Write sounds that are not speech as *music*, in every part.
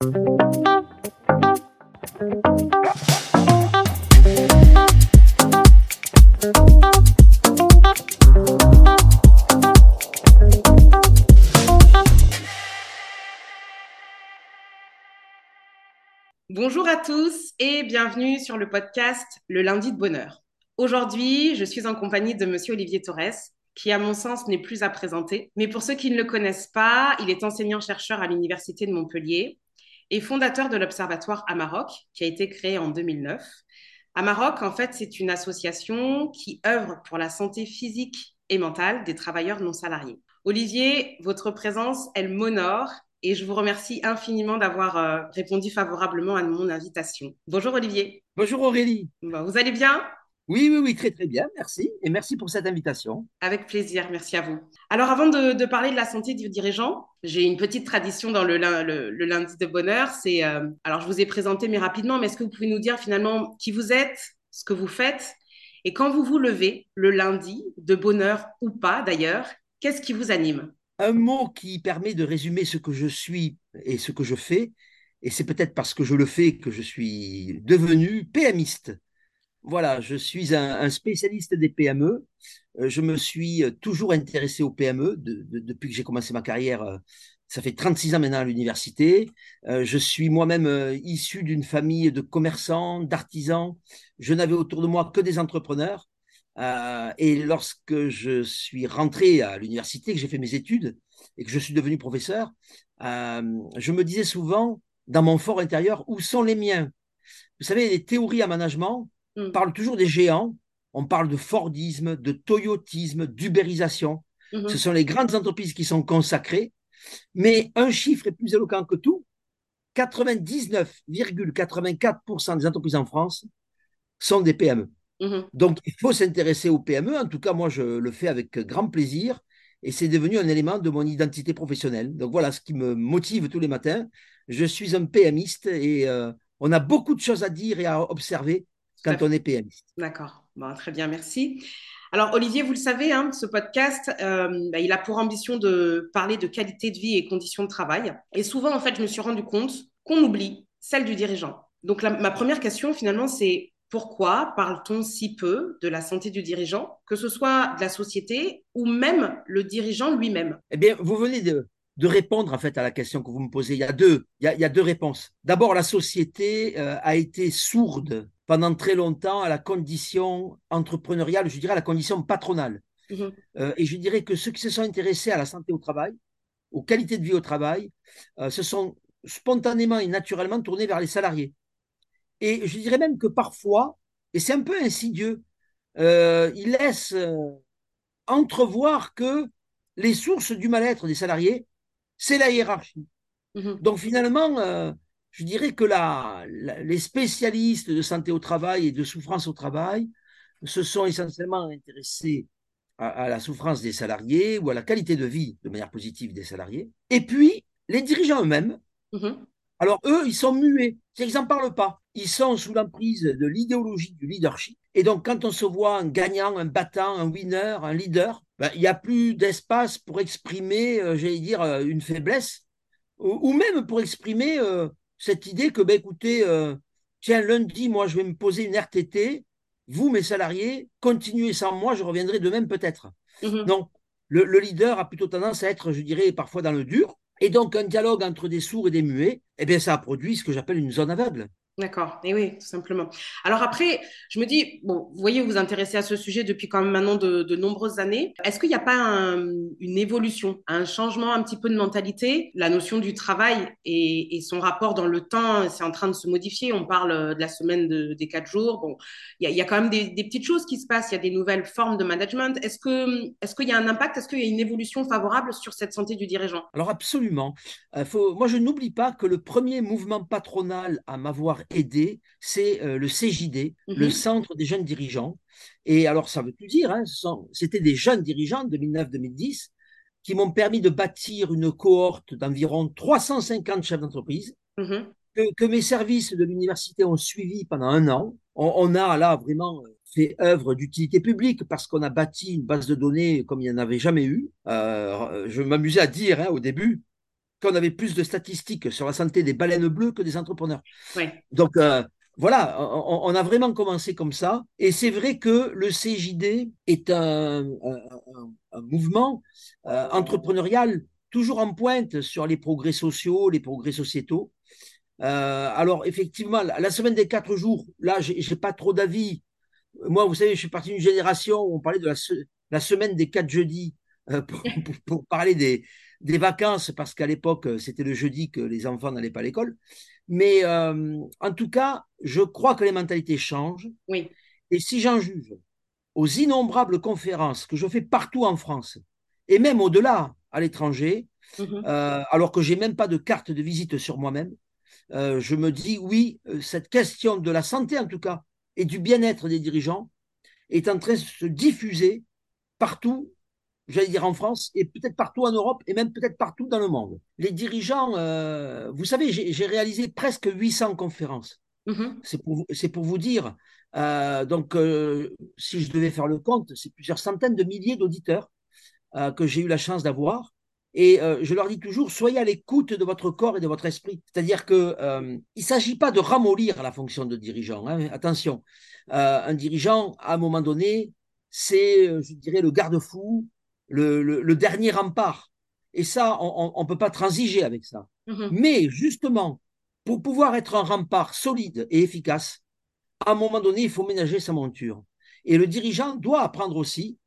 Bonjour à tous et bienvenue sur le podcast Le lundi de bonheur. Aujourd'hui, je suis en compagnie de monsieur Olivier Torres, qui à mon sens n'est plus à présenter. Mais pour ceux qui ne le connaissent pas, il est enseignant-chercheur à l'Université de Montpellier et fondateur de l'Observatoire Amarok, qui a été créé en 2009. Amarok, en fait, c'est une association qui œuvre pour la santé physique et mentale des travailleurs non salariés. Olivier, votre présence, elle m'honore et je vous remercie infiniment d'avoir euh, répondu favorablement à mon invitation. Bonjour Olivier. Bonjour Aurélie. vous allez bien? Oui, oui, oui, très très bien, merci. Et merci pour cette invitation. Avec plaisir, merci à vous. Alors avant de, parler de la santé du dirigeant, j'ai une petite tradition dans le, lundi de bonheur. C'est, euh, alors je vous ai présenté mais rapidement, mais est-ce que vous pouvez nous dire finalement qui vous êtes, ce que vous faites, et quand vous vous levez le lundi, de bonheur ou pas d'ailleurs, qu'est-ce qui vous anime? Un mot qui permet de résumer ce que je suis et ce que je fais, et c'est peut-être parce que je le fais que je suis devenu PMiste. Voilà, je suis un, spécialiste des PME. Euh, je me suis euh, toujours intéressé aux PME depuis que j'ai commencé ma carrière. Euh, ça fait 36 ans maintenant à l'université. je suis moi-même issu d'une famille de commerçants, d'artisans. Je n'avais autour de moi que des entrepreneurs. et lorsque je suis rentré à l'université, que j'ai fait mes études et que je suis devenu professeur, je me disais souvent, dans mon fort intérieur, où sont les miens? Vous savez, les théories à management, mm. parle toujours des géants, on parle de Fordisme, de Toyotisme, d'ubérisation. Mm-hmm. Ce sont les grandes entreprises qui sont consacrées, mais un chiffre est plus éloquent que tout. 99,84% des entreprises en France sont des PME. Mm-hmm. Donc, il faut s'intéresser aux PME. En tout cas, moi, je le fais avec grand plaisir et c'est devenu un élément de mon identité professionnelle. Donc, voilà ce qui me motive tous les matins. Je suis un PMiste et euh, on a beaucoup de choses à dire et à observer quand on est PMiste. D'accord, bon, très bien, merci. Alors Olivier, vous le savez, hein, ce podcast, euh, bah, il a pour ambition de parler de qualité de vie et conditions de travail. Et souvent, en fait, je me suis rendu compte qu'on oublie celle du dirigeant. Donc ma première question, finalement, c'est pourquoi parle-t-on si peu de la santé du dirigeant, que ce soit de la société ou même le dirigeant lui-même? Eh bien, vous venez de, de répondre en fait à la question que vous me posez. Il y a deux, il y a, deux réponses. D'abord, la société euh, a été sourde pendant très longtemps à la condition entrepreneuriale, je dirais à la condition patronale. Mhm. Euh, et je dirais que ceux qui se sont intéressés à la santé au travail, aux qualités de vie au travail, euh, se sont spontanément et naturellement tournés vers les salariés. Et je dirais même que parfois, et c'est un peu insidieux, euh, ils laissent entrevoir que les sources du mal-être des salariés, c'est la hiérarchie. Mhm. Donc finalement, je dirais que les spécialistes de santé au travail et de souffrance au travail se sont essentiellement intéressés à, la souffrance des salariés ou à la qualité de vie de manière positive des salariés. Et puis, les dirigeants eux-mêmes, mm-hmm. alors eux, ils sont muets, ils n'en parlent pas. Ils sont sous l'emprise de l'idéologie du leadership. Et donc, quand on se voit un gagnant, un battant, un winner, un leader, ben, il n'y a plus d'espace pour exprimer, euh, j'allais dire, euh, une faiblesse, ou, même pour exprimer euh, cette idée que, ben, écoutez, euh, tiens, lundi, moi, je vais me poser une RTT, vous, mes salariés, continuez sans moi, je reviendrai de même peut-être. Mhm. Donc, le, leader a plutôt tendance à être, je dirais, parfois dans le dur. Et donc, un dialogue entre des sourds et des muets, eh bien, ça a produit ce que j'appelle une zone aveugle. D'accord, et oui, tout simplement. Alors après, je me dis, bon, vous voyez, vous vous intéressez à ce sujet depuis quand même maintenant de, nombreuses années. Est-ce qu'il n'y a pas une évolution, un changement un petit peu de mentalité? La notion du travail et, son rapport dans le temps, c'est en train de se modifier. On parle de la semaine des quatre jours. Bon, il y, a quand même des, petites choses qui se passent. Il y a des nouvelles formes de management. Est-ce que, est-ce qu'il y a un impact? Est-ce qu'il y a une évolution favorable sur cette santé du dirigeant? Alors absolument. Euh, moi, je n'oublie pas que le premier mouvement patronal à m'avoir c'est euh, le CJD, le mhm. Centre des jeunes dirigeants. Et alors, ça veut tout dire, hein, c'était des jeunes dirigeants de 2009-2010 qui m'ont permis de bâtir une cohorte d'environ 350 chefs d'entreprise. Mhm. Que, mes services de l'université ont suivi pendant un an. On, a là vraiment fait œuvre d'utilité publique parce qu'on a bâti une base de données comme il n'y en avait jamais eu. Euh, je m'amusais à dire hein, au début, qu'on avait plus de statistiques sur la santé des baleines bleues que des entrepreneurs. Donc, euh, voilà, on, on, a vraiment commencé comme ça. Et c'est vrai que le CJD est un, un, un mouvement euh, entrepreneurial toujours en pointe sur les progrès sociaux, les progrès sociétaux. Euh, alors, effectivement, la semaine des quatre jours, là, j'ai pas trop d'avis. Moi, vous savez, je suis parti d'une génération où on parlait de la, la semaine des quatre jeudis pour, *laughs* pour, pour, parler des, des vacances, parce qu'à l'époque, c'était le jeudi que les enfants n'allaient pas à l'école. Mais euh, en tout cas, je crois que les mentalités changent. Oui. Et si j'en juge aux innombrables conférences que je fais partout en France, et même au-delà, à l'étranger, mmh. euh, alors que j'ai même pas de carte de visite sur moi-même, euh, je me dis oui, euh, cette question de la santé en tout cas et du bien-être des dirigeants est en train de se diffuser partout j'allais dire en France, et peut-être partout en Europe, et même peut-être partout dans le monde. Les dirigeants, euh, vous savez, j'ai réalisé presque 800 conférences. Mmh. C'est pour, pour, vous dire. Euh, donc, euh, si je devais faire le compte, c'est plusieurs centaines de milliers d'auditeurs euh, que j'ai eu la chance d'avoir. Et je leur dis toujours, soyez à l'écoute de votre corps et de votre esprit. C'est-à-dire que il s'agit pas de ramollir la fonction de dirigeant. Hein. Attention, un dirigeant, à un moment donné, c'est, je dirais, le garde-fou, le, le, le, dernier rempart. Et ça, on ne peut pas transiger avec ça. Mmh. Mais justement, pour pouvoir être un rempart solide et efficace, à un moment donné, il faut ménager sa monture. Et le dirigeant doit apprendre aussi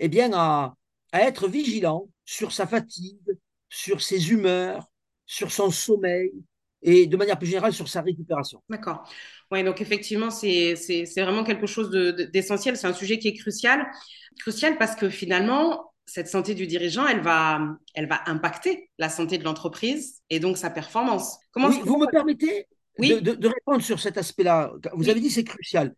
eh bien, à, à être vigilant sur sa fatigue, sur ses humeurs, sur son sommeil et de manière plus générale sur sa récupération. D'accord. Oui, donc effectivement, c'est vraiment quelque chose d'essentiel. De, c'est un sujet qui est crucial. Crucial parce que finalement, cette santé du dirigeant, elle va, elle va impacter la santé de l'entreprise et donc sa performance. Comment oui, vous me permettez oui. de, de, de, répondre sur cet aspect-là? Vous oui. avez dit c'est crucial.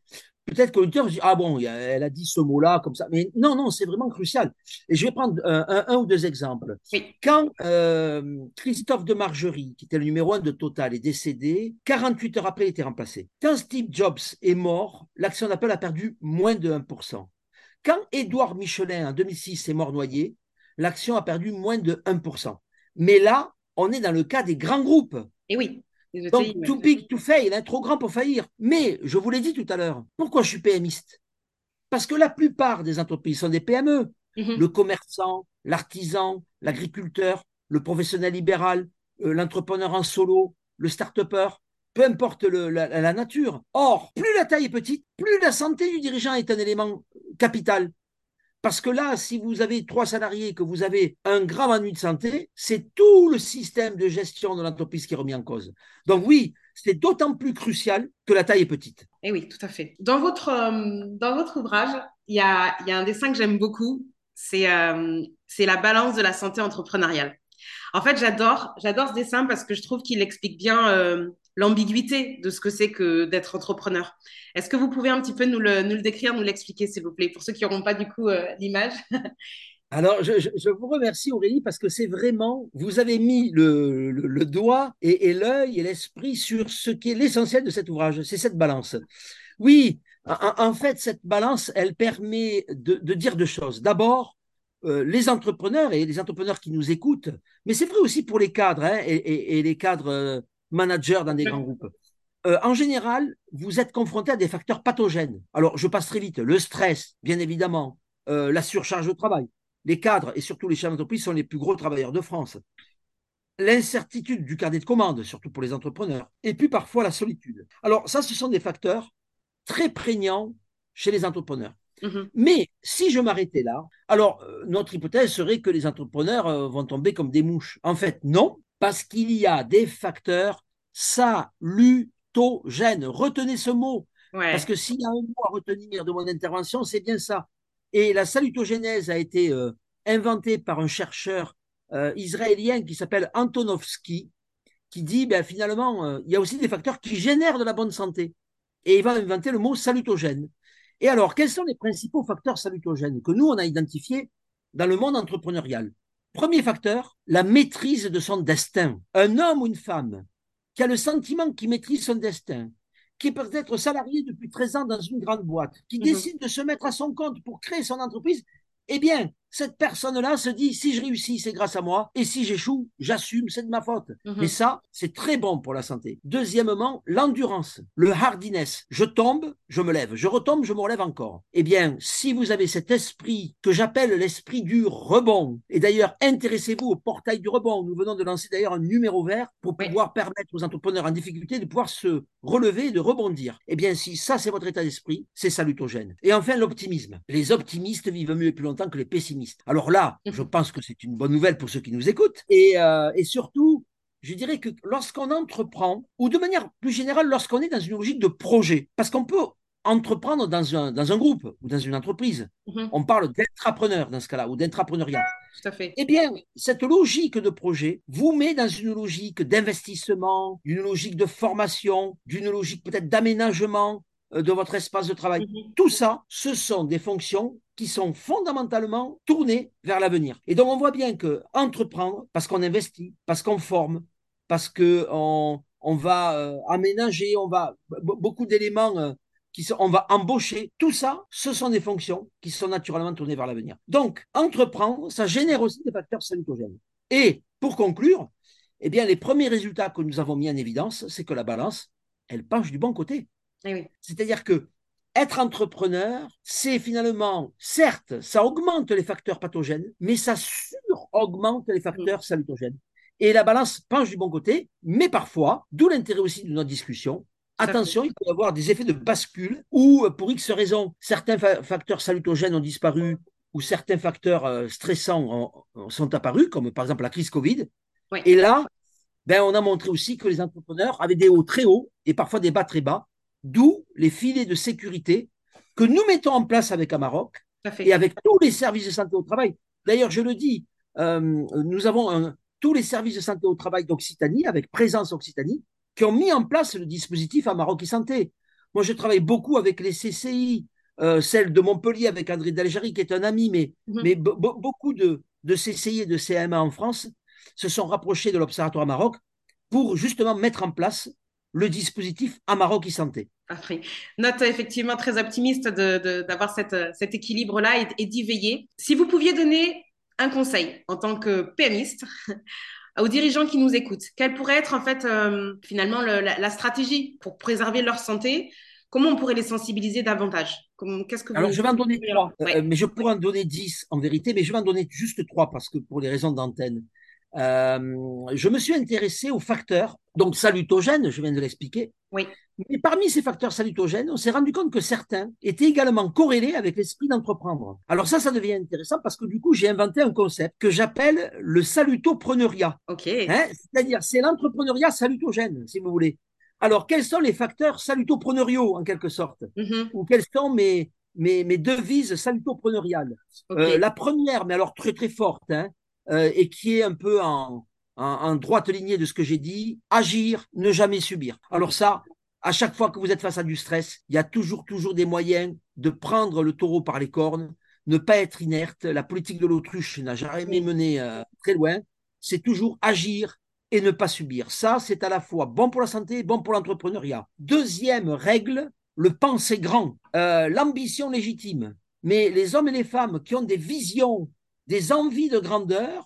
Peut-être que l'auditeur dit ah bon, elle a dit ce mot-là comme ça, mais non non, c'est vraiment crucial. Et je vais prendre un, un, un ou deux exemples. Quand euh, Christophe de Margerie, qui était le numéro un de Total, est décédé, 48 heures après, il était remplacé. Quand Steve Jobs est mort, l'action d'Apple a perdu moins de 1%. Quand Édouard Michelin, en 2006, est mort noyé, l'action a perdu moins de 1%. Mais là, on est dans le cas des grands groupes. Et oui. Donc, too big to fail, hein, trop grand pour faillir. Mais, je vous l'ai dit tout à l'heure, pourquoi je suis PMiste? Parce que la plupart des entreprises sont des PME. Mm -hmm. Le commerçant, l'artisan, l'agriculteur, le professionnel libéral, euh, l'entrepreneur en solo, le start-upper, peu importe la, nature. Or, plus la taille est petite, plus la santé du dirigeant est un élément capital. Parce que là, si vous avez trois salariés, que vous avez un grave ennui de santé, c'est tout le système de gestion de l'entreprise qui est remis en cause. Donc oui, c'est d'autant plus crucial que la taille est petite. Et eh oui, tout à fait. Dans votre, euh, dans votre ouvrage, il y a, y a un dessin que j'aime beaucoup, c'est euh, la balance de la santé entrepreneuriale. En fait, j'adore, j'adore ce dessin parce que je trouve qu'il explique bien euh, l'ambiguïté de ce que c'est que d'être entrepreneur. Est-ce que vous pouvez un petit peu nous le, nous décrire, nous l'expliquer, s'il vous plaît, pour ceux qui n'auront pas du coup euh, l'image? *laughs* Alors, je, vous remercie Aurélie parce que c'est vraiment, vous avez mis le, doigt et, l'œil et l'esprit sur ce qui est l'essentiel de cet ouvrage, c'est cette balance. Oui, en, fait, cette balance, elle permet de, dire deux choses. D'abord, euh, les entrepreneurs et les entrepreneurs qui nous écoutent, mais c'est vrai aussi pour les cadres hein, et, les cadres managers dans des grands groupes. Euh, en général, vous êtes confronté à des facteurs pathogènes. Alors, je passe très vite. Le stress, bien évidemment, euh, la surcharge de travail. Les cadres et surtout les chefs d'entreprise sont les plus gros travailleurs de France. L'incertitude du carnet de commande, surtout pour les entrepreneurs. Et puis parfois la solitude. Alors, ça, ce sont des facteurs très prégnants chez les entrepreneurs. Mmh. Mais si je m'arrêtais là, alors euh, notre hypothèse serait que les entrepreneurs euh, vont tomber comme des mouches. En fait, non, parce qu'il y a des facteurs salutogènes. Retenez ce mot. Ouais. Parce que s'il y a un mot à retenir de mon intervention, c'est bien ça. Et la salutogénèse a été euh, inventée par un chercheur euh, israélien qui s'appelle Antonovsky, qui dit ben, finalement, euh, il y a aussi des facteurs qui génèrent de la bonne santé. Et il va inventer le mot salutogène. Et alors, quels sont les principaux facteurs salutogènes que nous, on a identifiés dans le monde entrepreneurial? Premier facteur, la maîtrise de son destin. Un homme ou une femme qui a le sentiment qu'il maîtrise son destin, qui peut être salarié depuis 13 ans dans une grande boîte, qui mmh. décide de se mettre à son compte pour créer son entreprise, eh bien, cette personne-là se dit si je réussis, c'est grâce à moi, et si j'échoue, j'assume, c'est de ma faute. Mhm. Mais ça, c'est très bon pour la santé. Deuxièmement, l'endurance, le hardiness. Je tombe, je me lève, je retombe, je me relève encore. Eh bien, si vous avez cet esprit que j'appelle l'esprit du rebond, et d'ailleurs, intéressez-vous au portail du rebond. Nous venons de lancer d'ailleurs un numéro vert pour Oui. pouvoir permettre aux entrepreneurs en difficulté de pouvoir se relever et de rebondir. Eh bien, si ça, c'est votre état d'esprit, c'est salutogène. Et enfin, l'optimisme. Les optimistes vivent mieux et plus longtemps que les pessimistes. Alors là, Mhm. je pense que c'est une bonne nouvelle pour ceux qui nous écoutent. Et, euh, et surtout, je dirais que lorsqu'on entreprend, ou de manière plus générale, lorsqu'on est dans une logique de projet, parce qu'on peut entreprendre dans un, dans un groupe ou dans une entreprise, Mhm. on parle d'entrepreneur dans ce cas-là, ou d'entrepreneuriat. Tout à fait. Eh bien, cette logique de projet vous met dans une logique d'investissement, d'une logique de formation, d'une logique peut-être d'aménagement de votre espace de travail. Mhm. Tout ça, ce sont des fonctions qui sont fondamentalement tournées vers l'avenir. Et donc, on voit bien que entreprendre, parce qu'on investit, parce qu'on forme, parce qu'on on va euh, aménager, on va be- beaucoup d'éléments euh, qui sont, on va embaucher. Tout ça, ce sont des fonctions qui sont naturellement tournées vers l'avenir. Donc, entreprendre, ça génère aussi des facteurs salutogènes. Et pour conclure, eh bien, les premiers résultats que nous avons mis en évidence, c'est que la balance, elle penche du bon côté. Eh oui. C'est-à-dire que être entrepreneur, c'est finalement, certes, ça augmente les facteurs pathogènes, mais ça sur-augmente les facteurs salutogènes. Et la balance penche du bon côté, mais parfois, d'où l'intérêt aussi de notre discussion, attention, il peut y avoir des effets de bascule où, pour X raisons, certains fa- facteurs salutogènes ont disparu ou certains facteurs euh, stressants ont- sont apparus, comme par exemple la crise Covid. Oui. Et là, ben, on a montré aussi que les entrepreneurs avaient des hauts très hauts et parfois des bas très bas, d'où les filets de sécurité que nous mettons en place avec Amarok fait. et avec tous les services de santé au travail. D'ailleurs, je le dis, euh, nous avons un- tous les services de santé au travail d'Occitanie, avec Présence Occitanie, qui ont mis en place le dispositif Amarok et Santé. Moi, je travaille beaucoup avec les CCI, euh, celle de Montpellier avec André Dalgeri, qui est un ami, mais, Mhm. mais be- be- beaucoup de, de CCI et de CMA en France se sont rapprochés de l'Observatoire Amarok pour justement mettre en place le dispositif Amarok et Santé. Parfait. Note effectivement très optimiste d'avoir cet équilibre-là et, et d'y veiller. Si vous pouviez donner un conseil en tant que PMiste aux dirigeants qui nous écoutent, quelle pourrait être en fait euh, finalement le- la, la stratégie pour préserver leur santé? Comment on pourrait les sensibiliser davantage? Qu'est-ce que vous Alors, je vais en donner trois, Ouais. euh, mais je pourrais en donner dix en vérité, mais je vais en donner juste trois parce que pour les raisons d'antenne. Euh, je me suis intéressé aux facteurs, donc salutogènes, je viens de l'expliquer. Oui. Mais parmi ces facteurs salutogènes, on s'est rendu compte que certains étaient également corrélés avec l'esprit d'entreprendre. Alors ça, ça devient intéressant parce que du coup, j'ai inventé un concept que j'appelle le salutopreneuriat. Ok. Hein C'est-à-dire, c'est l'entrepreneuriat salutogène, si vous voulez. Alors, quels sont les facteurs salutopreneuriaux, en quelque sorte? Mhm. Ou quelles sont mes, mes, mes devises salutopreneuriales. Euh, La première, mais alors très très forte, hein, euh, et qui est un peu en, en, en droite lignée de ce que j'ai dit, agir, ne jamais subir. Alors ça, à chaque fois que vous êtes face à du stress, il y a toujours, toujours des moyens de prendre le taureau par les cornes, ne pas être inerte. La politique de l'autruche n'a jamais mené euh, très loin. C'est toujours agir et ne pas subir. Ça, c'est à la fois bon pour la santé et bon pour l'entrepreneuriat. Deuxième règle, le penser grand, euh, l'ambition légitime. Mais les hommes et les femmes qui ont des visions, des envies de grandeur,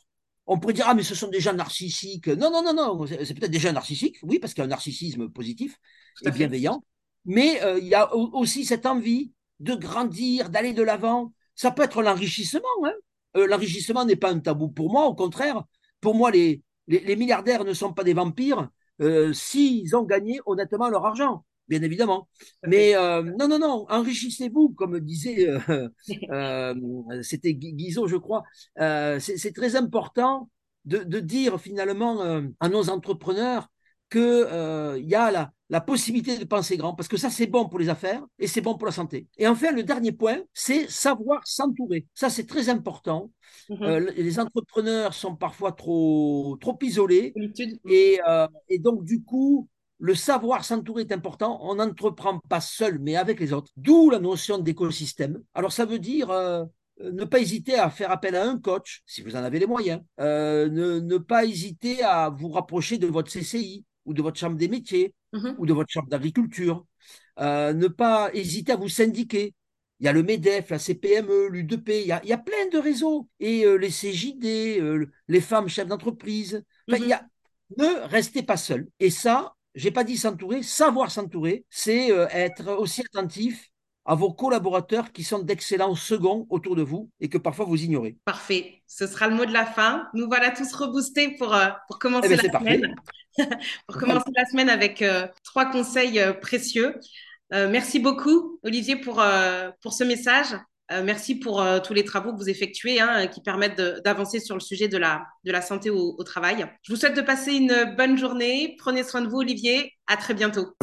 on pourrait dire, ah, mais ce sont des gens narcissiques. Non, non, non, non, c'est peut-être des gens narcissiques, oui, parce qu'il y a un narcissisme positif et bienveillant. Mais euh, il y a au- aussi cette envie de grandir, d'aller de l'avant. Ça peut être l'enrichissement. Hein. Euh, l'enrichissement n'est pas un tabou pour moi, au contraire. Pour moi, les, les, les milliardaires ne sont pas des vampires euh, s'ils ont gagné honnêtement leur argent, bien évidemment. Mais euh, non, non, non, enrichissez-vous, comme disait, euh, *laughs* euh, c'était Gui- Guizot, je crois. C'est très important de, de dire finalement à nos entrepreneurs qu'il y a la, la possibilité de penser grand, parce que ça, c'est bon pour les affaires et c'est bon pour la santé. Et enfin, le dernier point, c'est savoir s'entourer. Ça, c'est très important. Mhm. Euh, les entrepreneurs sont parfois trop, trop isolés. Euh, et donc, du coup, le savoir s'entourer est important. On n'entreprend pas seul, mais avec les autres. D'où la notion d'écosystème. Alors, ça veut dire euh, ne pas hésiter à faire appel à un coach, si vous en avez les moyens. Euh, ne, ne pas hésiter à vous rapprocher de votre CCI ou de votre chambre des métiers Mhm. ou de votre chambre d'agriculture. Euh, ne pas hésiter à vous syndiquer. Il y a le MEDEF, la CPME, l'U2P, il y a, il y a plein de réseaux. Et les CJD, les femmes chefs d'entreprise. Enfin, il y a, mhm. ne restez pas seul. Et ça, j'ai pas dit s'entourer, savoir s'entourer, c'est être aussi attentif à vos collaborateurs qui sont d'excellents seconds autour de vous et que parfois vous ignorez. Parfait. Ce sera le mot de la fin. Nous voilà tous reboostés pour, euh, pour commencer eh ben, la semaine. *laughs* pour commencer la semaine avec euh, trois conseils euh, précieux. merci beaucoup, Olivier, pour, pour ce message. Euh, merci pour euh, tous les travaux que vous effectuez hein, qui permettent d'avancer sur le sujet de la, santé au, travail. Je vous souhaite de passer une bonne journée. Prenez soin de vous, Olivier. À très bientôt.